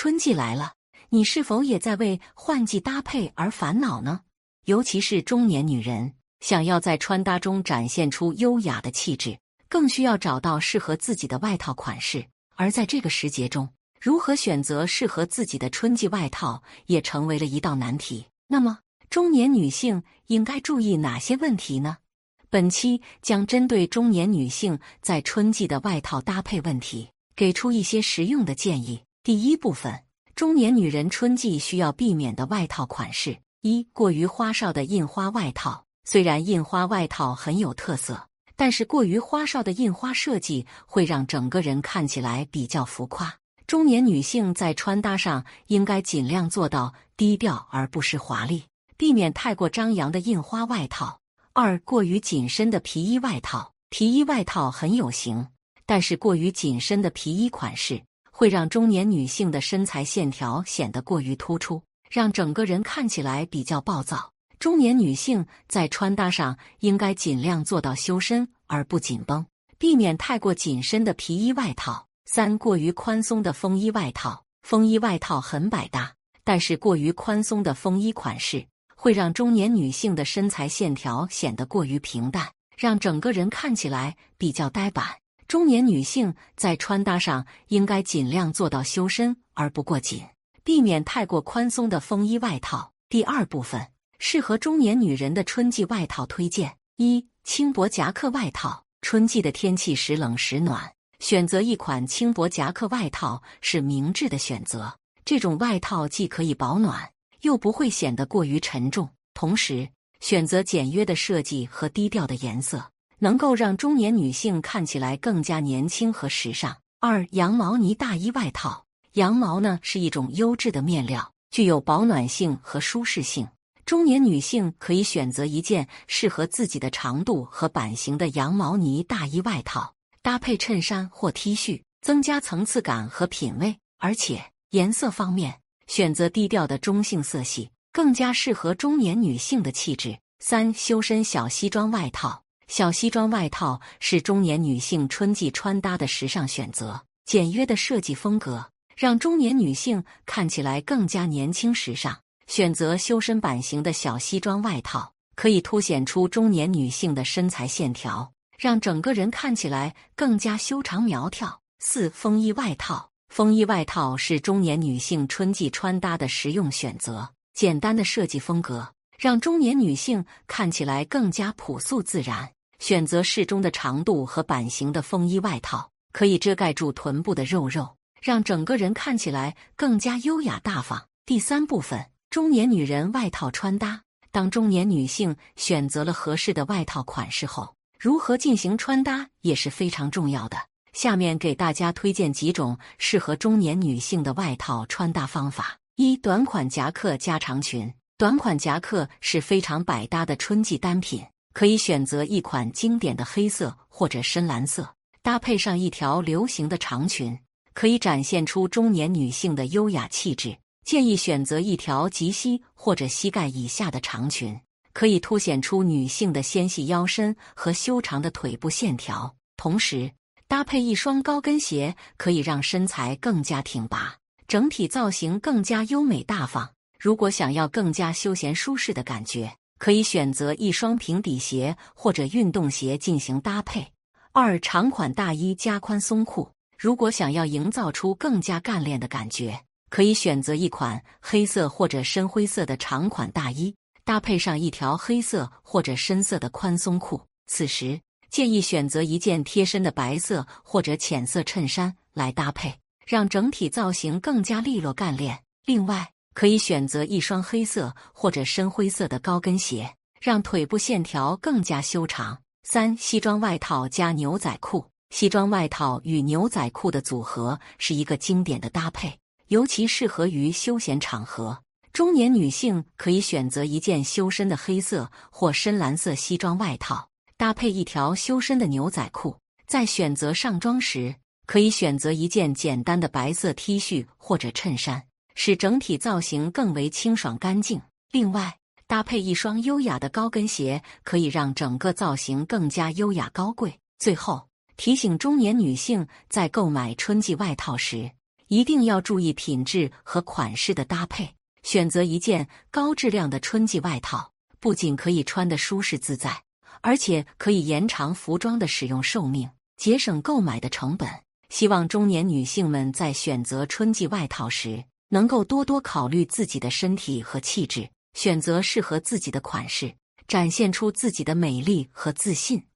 春季来了，你是否也在为换季搭配而烦恼呢？尤其是中年女人，想要在穿搭中展现出优雅的气质，更需要找到适合自己的外套款式。而在这个时节中，如何选择适合自己的春季外套，也成为了一道难题。那么，中年女性应该注意哪些问题呢？本期将针对中年女性在春季的外套搭配问题，给出一些实用的建议。第一部分：中年女人春季需要避免的外套款式。一、过于花哨的印花外套。虽然印花外套很有特色，但是过于花哨的印花设计会让整个人看起来比较浮夸。中年女性在穿搭上应该尽量做到低调而不失华丽，避免太过张扬的印花外套。二、过于紧身的皮衣外套，皮衣外套很有型，但是过于紧身的皮衣款式会让中年女性的身材线条显得过于突出，让整个人看起来比较暴躁。中年女性在穿搭上应该尽量做到修身而不紧绷，避免太过紧身的皮衣外套。三、过于宽松的风衣外套，风衣外套很百搭，但是过于宽松的风衣款式。会让中年女性的身材线条显得过于平淡，让整个人看起来比较呆板。中年女性在穿搭上应该尽量做到修身而不过紧，避免太过宽松的风衣外套。第二部分适合中年女人的春季外套推荐：一、轻薄夹克外套。春季的天气时冷时暖，选择一款轻薄夹克外套是明智的选择。这种外套既可以保暖。又不会显得过于沉重，同时选择简约的设计和低调的颜色，能够让中年女性看起来更加年轻和时尚。二、羊毛呢大衣外套，羊毛呢是一种优质的面料，具有保暖性和舒适性。中年女性可以选择一件适合自己的长度和版型的羊毛呢大衣外套，搭配衬衫或 T 恤，增加层次感和品味。而且颜色方面。选择低调的中性色系，更加适合中年女性的气质。三、修身小西装外套。小西装外套是中年女性春季穿搭的时尚选择，简约的设计风格让中年女性看起来更加年轻时尚。选择修身版型的小西装外套，可以凸显出中年女性的身材线条，让整个人看起来更加修长苗条。四、风衣外套。风衣外套是中年女性春季穿搭的实用选择，简单的设计风格让中年女性看起来更加朴素自然。选择适中的长度和版型的风衣外套，可以遮盖住臀部的肉肉，让整个人看起来更加优雅大方。第三部分，中年女人外套穿搭。当中年女性选择了合适的外套款式后，如何进行穿搭也是非常重要的。下面给大家推荐几种适合中年女性的外套穿搭方法：一、短款夹克加长裙。短款夹克是非常百搭的春季单品，可以选择一款经典的黑色或者深蓝色，搭配上一条流行的长裙，可以展现出中年女性的优雅气质。建议选择一条及膝或者膝盖以下的长裙，可以凸显出女性的纤细腰身和修长的腿部线条，同时。搭配一双高跟鞋，可以让身材更加挺拔，整体造型更加优美大方。如果想要更加休闲舒适的感觉，可以选择一双平底鞋或者运动鞋进行搭配。二、长款大衣加宽松裤。如果想要营造出更加干练的感觉，可以选择一款黑色或者深灰色的长款大衣，搭配上一条黑色或者深色的宽松裤。此时。建议选择一件贴身的白色或者浅色衬衫来搭配，让整体造型更加利落干练。另外，可以选择一双黑色或者深灰色的高跟鞋，让腿部线条更加修长。三、西装外套加牛仔裤。西装外套与牛仔裤的组合是一个经典的搭配，尤其适合于休闲场合。中年女性可以选择一件修身的黑色或深蓝色西装外套。搭配一条修身的牛仔裤，在选择上装时，可以选择一件简单的白色 T 恤或者衬衫，使整体造型更为清爽干净。另外，搭配一双优雅的高跟鞋，可以让整个造型更加优雅高贵。最后，提醒中年女性在购买春季外套时，一定要注意品质和款式的搭配，选择一件高质量的春季外套，不仅可以穿得舒适自在，而且可以延长服装的使用寿命，节省购买的成本。希望中年女性们在选择春季外套时，能够多多考虑自己的身体和气质，选择适合自己的款式，展现出自己的美丽和自信。